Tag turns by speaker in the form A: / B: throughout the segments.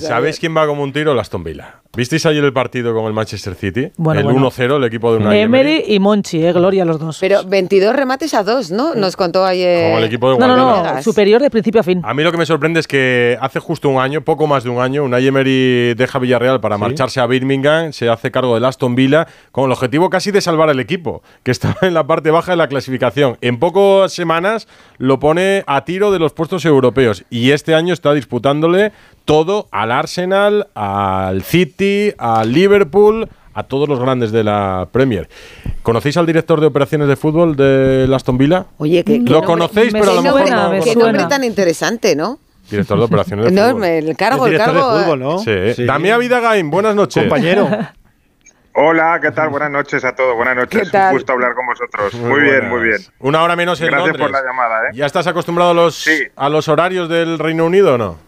A: ¿Sabéis quién va como un tiro? El Aston Villa. ¿Visteis ayer el partido con el Manchester City?
B: Bueno,
A: el
B: bueno.
A: 1-0, el equipo de una
B: Emery y Monchi, eh, Gloria los dos.
C: Pero 22 remates a dos, ¿no? Nos contó ayer.
A: Como el equipo de
B: no, no,
A: Guardiola.
B: no, superior de principio a fin.
A: A mí lo que me sorprende es que hace justo un año, poco más de un año, Unai Emery deja Villarreal para marcharse a Birmingham, se hace cargo del Aston Villa con el objetivo casi de salvar el equipo, que estaba en la parte baja de la clasificación. En pocas semanas lo pone a tiro de los puestos europeos y este año está disputándole todo al Arsenal, al City, al Liverpool, a todos los grandes de la Premier. ¿Conocéis al director de operaciones de fútbol del Aston Villa?
C: Oye, que,
A: Lo conocéis, pero a lo mejor no.
C: Qué nombre tan interesante, ¿no?
A: Director de operaciones de fútbol.
C: Enorme, el cargo,
D: El
C: el
D: director
C: cargo.
D: de fútbol, ¿no?
A: Sí. Damián Vidagain, buenas noches.
D: Compañero.
E: Hola, ¿qué tal? Buenas noches a todos. Buenas noches.
C: ¿Qué tal?
E: Un gusto hablar con vosotros. Muy, bien, muy bien.
A: Una hora menos en
E: Gracias
A: Londres.
E: por la llamada, ¿eh?
A: ¿Ya estás acostumbrado a los,
E: Sí.
A: a los horarios del Reino Unido o no?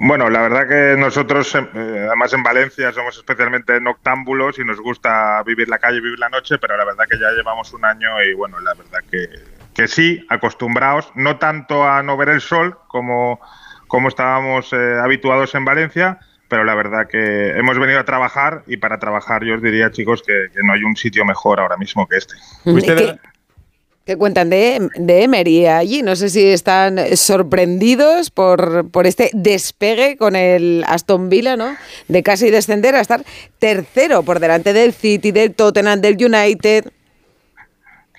E: Bueno, la verdad que nosotros, eh, además en Valencia, somos especialmente noctámbulos y nos gusta vivir la calle, vivir la noche, pero la verdad que ya llevamos un año y bueno, la verdad que, que sí, acostumbrados, no tanto a no ver el sol como, como estábamos eh, habituados en Valencia, pero la verdad que hemos venido a trabajar y para trabajar yo os diría, chicos, que, que no hay un sitio mejor ahora mismo que este.
A: ¿Fuiste
C: ¿Qué, cuentan de, de Emery allí? No sé si están sorprendidos por, por este despegue con el Aston Villa, ¿no? De casi descender a estar tercero por delante del City, del Tottenham, del United.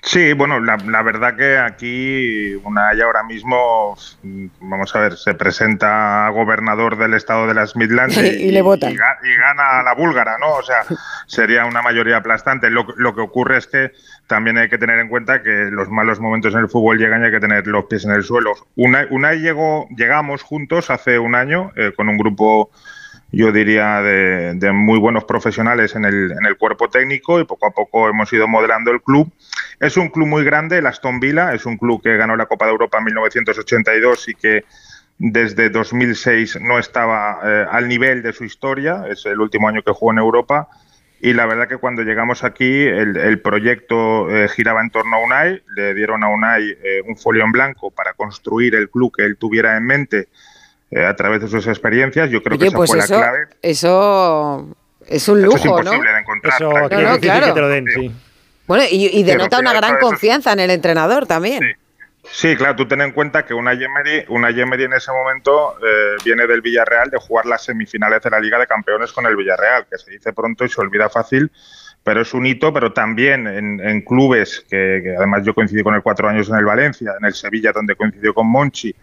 E: Sí, bueno, la, la verdad que aquí Unai ahora mismo, mm, vamos a ver, se presenta a gobernador del estado de las Midlands
C: Y le votan.
E: y ga- y gana a la búlgara, ¿no? O sea, sería una mayoría aplastante. Lo, lo que ocurre es que también hay que tener en cuenta que los malos momentos en el fútbol llegan y hay que tener los pies en el suelo. Unai, Unai llegó, llegamos juntos hace un año eh, con un grupo yo diría, de, de muy buenos profesionales en el, en el cuerpo técnico y poco a poco hemos ido modelando el club. Es un club muy grande, el Aston Villa, es un club que ganó la Copa de Europa en 1982 y que desde 2006 no estaba eh, al nivel de su historia, es el último año que jugó en Europa. Y la verdad que cuando llegamos aquí, el, el proyecto eh, giraba en torno a Unai, le dieron a Unai eh, un folio en blanco para construir el club que él tuviera en mente eh, a través de sus experiencias. Yo creo que esa
C: pues
E: fue
C: eso,
E: la clave.
C: eso es un
E: Eso es
C: lujo, ¿no?
E: imposible de encontrar.
D: Eso
C: No, no,
D: es difícil
C: claro.
D: que te lo den, sí.
C: Bueno, y, y denota
E: Pero,
C: una gran
E: eso es-
C: confianza en el entrenador también.
E: Sí. Sí, claro, tú ten en cuenta que una Emery, una Emery en ese momento eh, viene del Villarreal de jugar las semifinales de la Liga de Campeones con el Villarreal, que se dice pronto y se olvida fácil, pero es un hito, pero también en, en clubes, que, que además yo coincidí con él cuatro años en el Valencia, en el Sevilla donde coincidió con Monchi,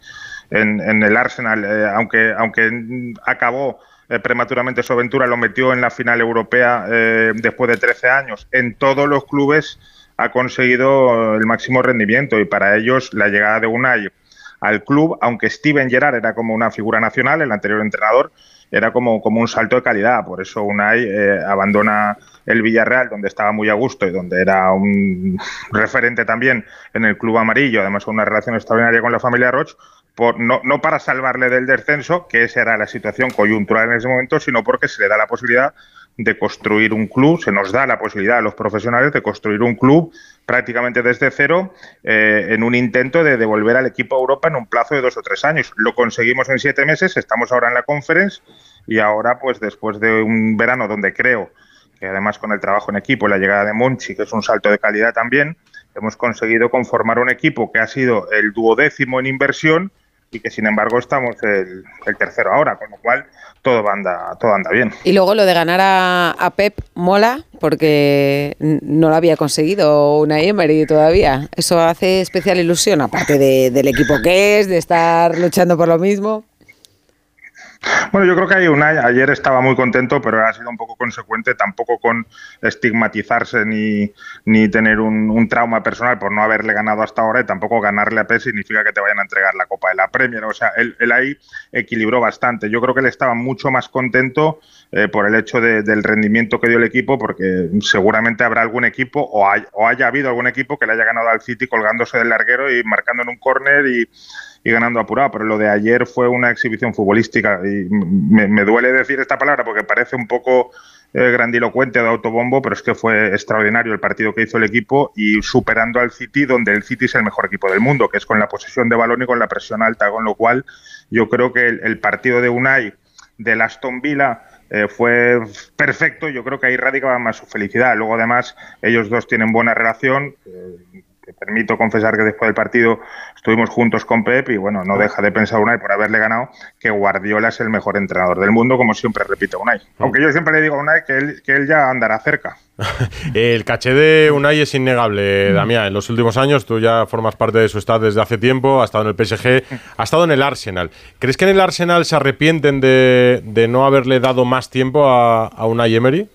E: en, en el Arsenal, eh, aunque, aunque acabó eh, prematuramente su aventura, lo metió en la final europea eh, después de 13 años, en todos los clubes ha conseguido el máximo rendimiento y para ellos la llegada de Unai al club, aunque Steven Gerrard era como una figura nacional, el anterior entrenador, era como, como un salto de calidad. Por eso Unai eh, abandona el Villarreal, donde estaba muy a gusto y donde era un referente también en el club amarillo, además con una relación extraordinaria con la familia Roch, por, no, para salvarle del descenso, que esa era la situación coyuntural en ese momento, sino porque se le da la posibilidad de construir un club, se nos da la posibilidad a los profesionales de construir un club prácticamente desde cero eh, en un intento de devolver al equipo a Europa en un plazo de dos o tres años. Lo conseguimos en siete meses, estamos ahora en la conference y ahora pues después de un verano donde creo que además con el trabajo en equipo y la llegada de Monchi, que es un salto de calidad también, hemos conseguido conformar un equipo que ha sido el duodécimo en inversión y que sin embargo estamos el, tercero ahora, con lo cual todo anda, todo anda bien.
C: Y luego lo de ganar a, Pep mola porque no lo había conseguido una Emery todavía. Eso hace especial ilusión, aparte de- del equipo que es, de estar luchando por lo mismo.
E: Bueno, yo creo que hay una, ayer estaba muy contento, pero ha sido un poco consecuente, tampoco con estigmatizarse ni, ni tener un, un trauma personal por no haberle ganado hasta ahora y tampoco ganarle a Pep significa que te vayan a entregar la Copa de la Premier. O sea, él, él ahí equilibró bastante. Yo creo que él estaba mucho más contento eh, por el hecho de- del rendimiento que dio el equipo, porque seguramente habrá algún equipo o, hay- o haya habido algún equipo que le haya ganado al City colgándose del larguero y marcando en un córner y y ganando apurado, pero lo de ayer fue una exhibición futbolística y me, me duele decir esta palabra porque parece un poco eh, grandilocuente de autobombo, pero es que fue extraordinario el partido que hizo el equipo y superando al City, donde el City es el mejor equipo del mundo, que es con la posesión de balón y con la presión alta, con lo cual yo creo que el, partido de Unai del Aston Villa eh, fue perfecto, yo creo que ahí radicaba más su felicidad. Luego además ellos dos tienen buena relación. Eh, te permito confesar que después del partido estuvimos juntos con Pep y bueno, no deja de pensar Unai por haberle ganado que Guardiola es el mejor entrenador del mundo, como siempre repite Unai. Mm. Aunque yo siempre le digo a Unai que él, que él ya andará cerca.
A: el caché de Unai es innegable, mm. Damián. En los últimos años tú ya formas parte de su estado desde hace tiempo, ha estado en el PSG, ha estado en el Arsenal. ¿Crees que en el Arsenal se arrepienten de, no haberle dado más tiempo a, a Unai Emery?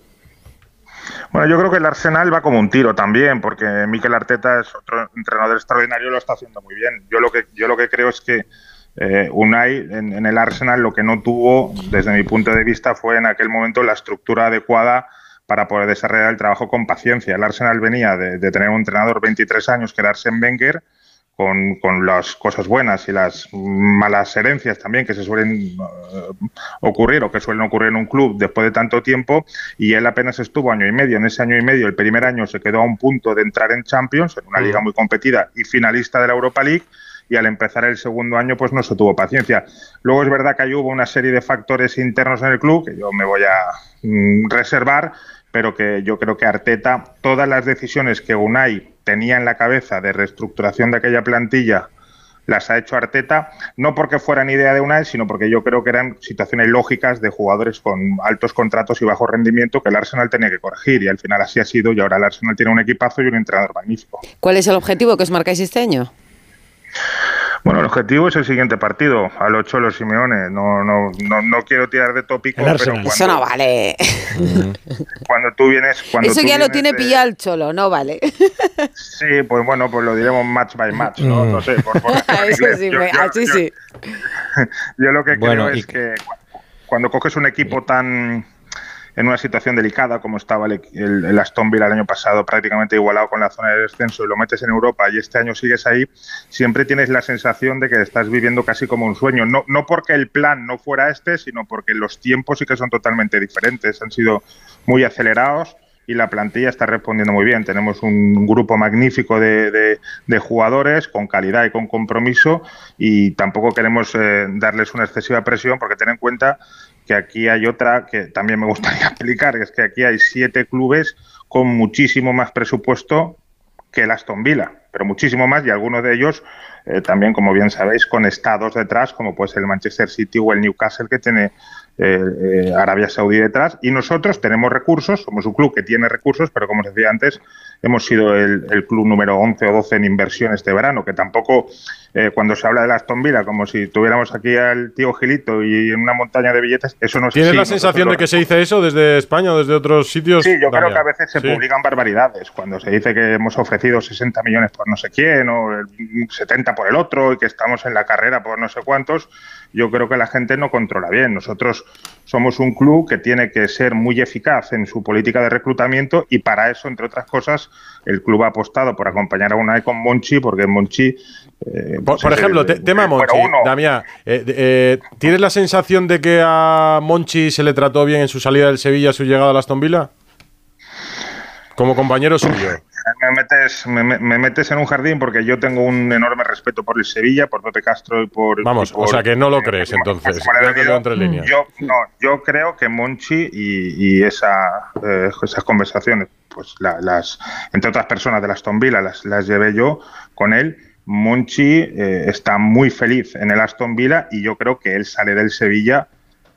E: Bueno, yo creo que el Arsenal va como un tiro también, porque Mikel Arteta es otro entrenador extraordinario lo está haciendo muy bien. Yo lo que, yo lo que creo es que eh, Unai en, el Arsenal lo que no tuvo, desde mi punto de vista, fue en aquel momento la estructura adecuada para poder desarrollar el trabajo con paciencia. El Arsenal venía de, de tener un entrenador 23 años, que era Arsene Wenger, con, con, las cosas buenas y las malas herencias también que se suelen eh, ocurrir o que suelen ocurrir en un club después de tanto tiempo y él apenas estuvo año y medio. En ese año y medio, el primer año se quedó a un punto de entrar en Champions, en una liga muy competida y finalista de la Europa League y al empezar el segundo año pues no se tuvo paciencia. Luego es verdad que ahí hubo una serie de factores internos en el club que yo me voy a mm, reservar, pero que yo creo que Arteta, todas las decisiones que Unai tenía en la cabeza de reestructuración de aquella plantilla las ha hecho Arteta, no porque fueran idea de Unai, sino porque yo creo que eran situaciones lógicas de jugadores con altos contratos y bajo rendimiento que el Arsenal tenía que corregir y al final así ha sido y ahora el Arsenal tiene un equipazo y un entrenador magnífico.
C: ¿Cuál es el objetivo que os marcáis este año?
E: Bueno, el objetivo es el siguiente partido, al 8 los Simeone. No, no, no, no quiero tirar de tópico, pero cuando,
C: Eso no vale.
E: Cuando tú vienes... Cuando
C: Eso ya lo tiene pillado el cholo, no vale.
E: Sí, pues bueno, pues lo diremos match by match, ¿no? Mm. No sé, por,
C: Eso sí, yo, así sí.
E: Yo lo que creo es que cuando coges un equipo tan en una situación delicada como estaba el, Aston Villa el año pasado, prácticamente igualado con la zona de descenso y lo metes en Europa y este año sigues ahí, siempre tienes la sensación de que estás viviendo casi como un sueño. No, no porque el plan no fuera este, sino porque los tiempos sí que son totalmente diferentes, han sido muy acelerados y la plantilla está respondiendo muy bien. Tenemos un grupo magnífico de, jugadores con calidad y con compromiso y tampoco queremos eh, darles una excesiva presión porque ten en cuenta que aquí hay otra que también me gustaría explicar, es que aquí hay siete clubes con muchísimo más presupuesto que el Aston Villa, pero muchísimo más y algunos de ellos eh, también, como bien sabéis, con estados detrás, como puede ser el Manchester City o el Newcastle, que tiene eh, eh, Arabia Saudí detrás. Y nosotros tenemos recursos, somos un club que tiene recursos, pero como os decía antes, hemos sido el, club número 11 o 12 en inversión este verano, que tampoco, eh, cuando se habla de la Aston Villa, como si tuviéramos aquí al tío Gilito y en una montaña de billetes, eso no es
A: ¿Tienes la sensación de que se dice eso desde España o desde otros sitios?
E: Sí, yo creo que a veces se publican barbaridades, cuando se dice que hemos ofrecido 60 millones por no sé quién o 70 por el otro y que estamos en la carrera por no sé cuántos, yo creo que la gente no controla bien. Nosotros somos un club que tiene que ser muy eficaz en su política de reclutamiento y para eso, entre otras cosas, el club ha apostado por acompañar a una con Monchi, porque Monchi...
A: Eh, por, pues ejemplo, tema Monchi, Damián, eh, eh, ¿tienes la sensación de que a Monchi se le trató bien en su salida del Sevilla, su llegada a la Aston Villa? Como compañero suyo
E: me metes, me, metes en un jardín porque yo tengo un enorme respeto por el Sevilla, por Pepe Castro y por.
A: Vamos,
E: o
A: sea que no lo crees entonces.
E: Yo, no, yo creo que Monchi y, esa, eh, esas conversaciones, pues las, entre otras personas de la Aston Villa, las, las llevé yo con él. Monchi eh, está muy feliz en el Aston Villa y yo creo que él sale del Sevilla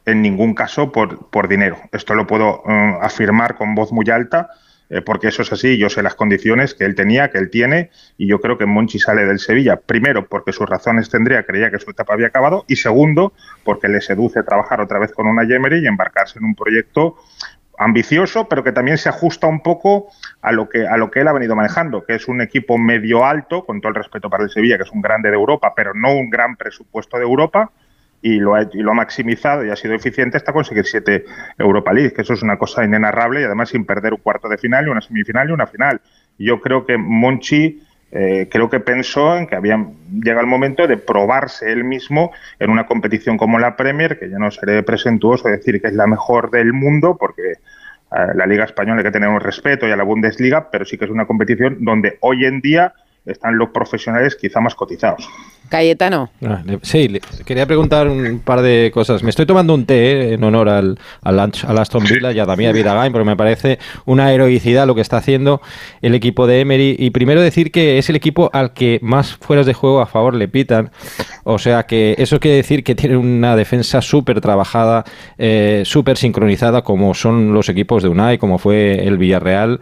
E: en ningún caso por, por dinero. Esto lo puedo eh, afirmar con voz muy alta eh, porque eso es así, yo sé las condiciones que él tenía, que él tiene, y yo creo que Monchi sale del Sevilla, primero porque sus razones tendría, creía que su etapa había acabado, y segundo porque le seduce trabajar otra vez con una Yemery y embarcarse en un proyecto ambicioso, pero que también se ajusta un poco a lo que a lo que él ha venido manejando, que es un equipo medio alto, con todo el respeto para el Sevilla, que es un grande de Europa, pero no un gran presupuesto de Europa, y lo, ha, y lo ha maximizado y ha sido eficiente hasta conseguir siete Europa League, que eso es una cosa inenarrable y además sin perder un cuarto de final y una semifinal y una final. Yo creo que Monchi eh, creo que pensó en que había llegado el momento de probarse él mismo en una competición como la Premier, que ya no seré presentuoso decir que es la mejor del mundo, porque la Liga Española que tenemos respeto y a la Bundesliga, pero sí que es una competición donde hoy en día están los profesionales quizá más cotizados.
C: Cayetano.
D: Ah, sí, quería preguntar un par de cosas. Me estoy tomando un té eh, en honor al, al, Aston Villa y a Damián Vidagain, porque me parece una heroicidad lo que está haciendo el equipo de Emery. Y primero decir que es el equipo al que más fueras de juego a favor le pitan. O sea que eso quiere decir que tiene una defensa súper trabajada, eh, súper sincronizada, como son los equipos de Unai, como fue el Villarreal.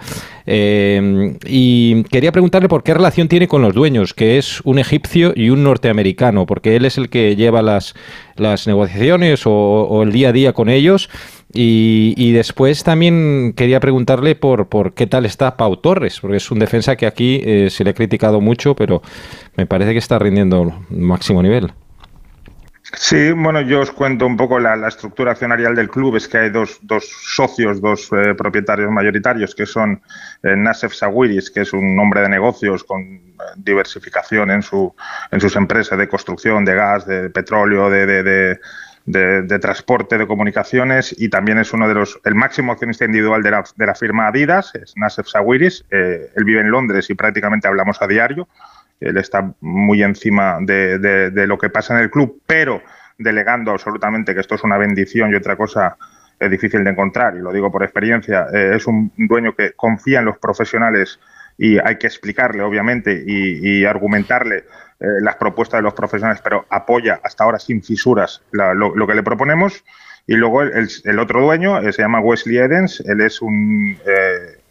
D: Eh, y quería preguntarle por qué relación tiene con los dueños, que es un egipcio y un norteamericano, porque él es el que lleva las, las negociaciones o, el día a día con ellos. Y, después también quería preguntarle por, por qué tal está Pau Torres, porque es un defensa que aquí eh, se le ha criticado mucho, pero me parece que está rindiendo máximo nivel.
E: Sí, bueno, yo os cuento un poco la, estructura accionarial del club. Es que hay dos, dos socios, dos eh, propietarios mayoritarios, que son eh, Nasef Sawiris, que es un hombre de negocios con eh, diversificación en, su, en sus empresas de construcción, de gas, de petróleo, de, de, de transporte, de comunicaciones y también es uno de los, el máximo accionista individual de la, de la firma Adidas, es Nasef Sawiris. él vive en Londres y prácticamente hablamos a diario él está muy encima de, lo que pasa en el club, pero delegando absolutamente que esto es una bendición y otra cosa difícil de encontrar, y lo digo por experiencia, eh, es un dueño que confía en los profesionales y hay que explicarle, obviamente, y, argumentarle eh, las propuestas de los profesionales, pero apoya hasta ahora sin fisuras lo, que le proponemos. Y luego el, otro dueño eh, se llama Wesley Edens, él es un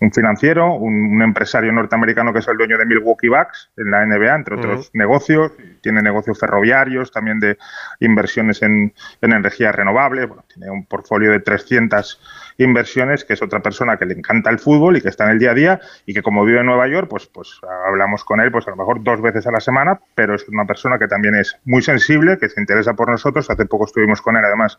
E: un financiero, un, empresario norteamericano que es el dueño de Milwaukee Bucks en la NBA, entre otros negocios. Tiene negocios ferroviarios, también de inversiones en, en energías renovables. tiene un portfolio de 300 inversiones, que es otra persona que le encanta el fútbol y que está en el día a día y que como vive en Nueva York, pues, pues hablamos con él pues a lo mejor dos veces a la semana, pero es una persona que también es muy sensible, que se interesa por nosotros. Hace poco estuvimos con él, además,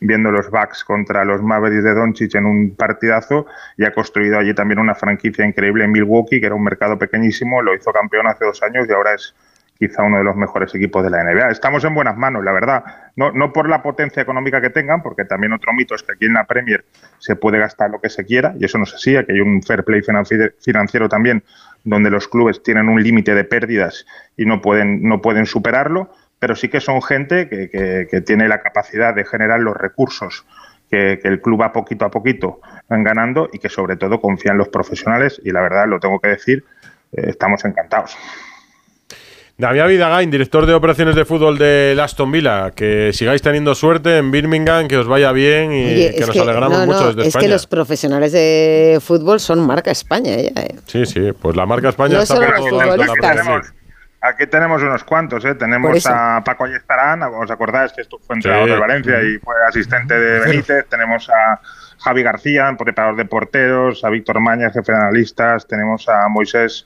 E: viendo los Bucks contra los Mavericks de Doncic en un partidazo y ha construido allí también una franquicia increíble en Milwaukee, que era un mercado pequeñísimo, lo hizo campeón hace dos años y ahora es quizá uno de los mejores equipos de la NBA. Estamos en buenas manos, la verdad. No, no por la potencia económica que tengan, porque también otro mito es que aquí en la Premier se puede gastar lo que se quiera, y eso no es así, que hay un fair play financiero también, donde los clubes tienen un límite de pérdidas y no pueden, no pueden superarlo pero sí que son gente que, tiene la capacidad de generar los recursos que, el club va poquito a poquito van ganando y que sobre todo confían en los profesionales y la verdad, lo tengo que decir, eh, estamos encantados.
A: David Vidagain, director de operaciones de fútbol de Aston Villa, que sigáis teniendo suerte en Birmingham, que os vaya bien y que nos alegramos mucho desde
C: España. Es que los profesionales de fútbol son marca España. ¿eh?
A: Sí, sí, pues la marca España está por todos
E: lados. Aquí tenemos unos cuantos, ¿eh? Tenemos a Paco Ayestarán, os acordáis que esto fue entrenador de Valencia y fue asistente de Benítez. Tenemos a Javi García, preparador de porteros, a Víctor Maña, jefe de analistas. Tenemos a Moisés,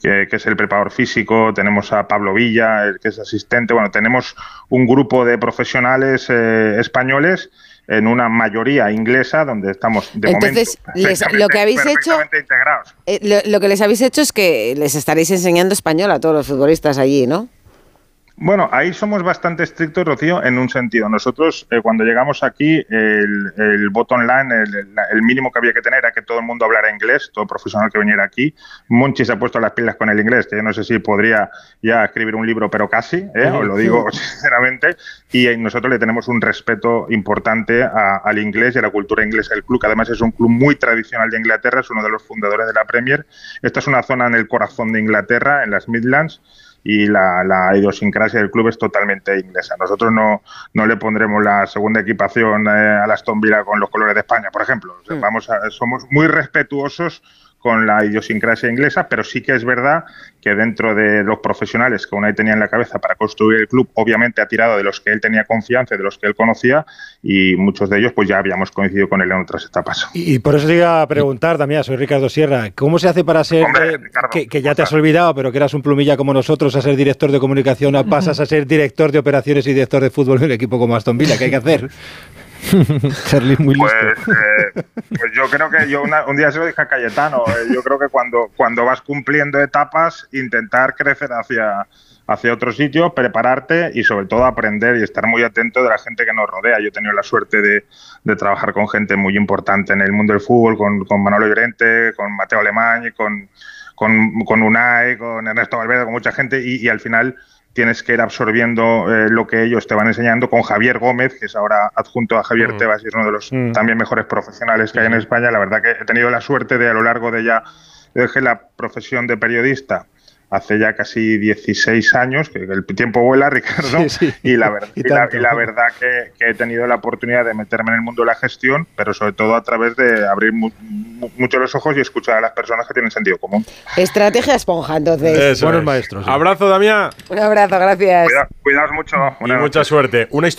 E: que, es el preparador físico. Tenemos a Pablo Villa, el que es asistente. Bueno, tenemos un grupo de profesionales eh, españoles en una mayoría inglesa donde estamos de
C: Entonces, lo que habéis hecho eh, lo, que les habéis hecho es que les estaréis enseñando español a todos los futbolistas allí, ¿no?
E: Bueno, ahí somos bastante estrictos, Rocío, en un sentido. Nosotros, eh, cuando llegamos aquí, el, el bottom line, el, mínimo que había que tener era que todo el mundo hablara inglés, todo profesional que viniera aquí. Monchi se ha puesto las pilas con el inglés, que yo no sé si podría ya escribir un libro, pero casi, ¿eh? os lo digo sinceramente. Y nosotros le tenemos un respeto importante al inglés y a la cultura inglesa del club, que además es un club muy tradicional de Inglaterra, es uno de los fundadores de la Premier. Esta es una zona en el corazón de Inglaterra, en las Midlands y la, la, idiosincrasia del club es totalmente inglesa. Nosotros no, no le pondremos la segunda equipación eh, a la Aston Villa con los colores de España, por ejemplo. Mm. vamos somos muy respetuosos con la idiosincrasia inglesa, pero sí que es verdad que dentro de los profesionales que Unai tenía en la cabeza para construir el club, obviamente ha tirado de los que él tenía confianza, de los que él conocía, y muchos de ellos pues ya habíamos coincidido con él en otras etapas.
F: Y, por eso te iba a preguntar también, soy Ricardo Sierra, ¿cómo se hace para ser, que, ya te has olvidado, pero que eras un plumilla como nosotros, a ser director de comunicación, pasas a ser director de operaciones y director de fútbol en un equipo como Aston Villa? ¿Qué hay que hacer?
E: muy Pues, eh, pues, yo creo que yo un día se lo dije a Cayetano, eh, yo creo que cuando, cuando vas cumpliendo etapas, intentar crecer hacia, hacia otro sitio, prepararte y sobre todo aprender y estar muy atento de la gente que nos rodea. Yo he tenido la suerte de, trabajar con gente muy importante en el mundo del fútbol, con, con Manolo Llorente, con Mateo Alemán, con, con, con Unai, con Ernesto Valverde, con mucha gente y, al final tienes que ir absorbiendo eh, lo que ellos te van enseñando con Javier Gómez, que es ahora adjunto a Javier mm. Tebas y es uno de los mm. también mejores profesionales que hay en España. La verdad que he tenido la suerte de a lo largo de ya, dejé la profesión de periodista hace ya casi 16 años, que el tiempo vuela, Ricardo, y, la, la, verdad que, he tenido la oportunidad de meterme en el mundo de la gestión, pero sobre todo a través de abrir mucho los ojos y escuchar a las personas que tienen sentido común.
C: Estrategia esponja, entonces.
A: Buenos maestros. Abrazo, Damián.
C: Un abrazo, gracias.
E: cuidaos mucho.
A: Y mucha suerte. Una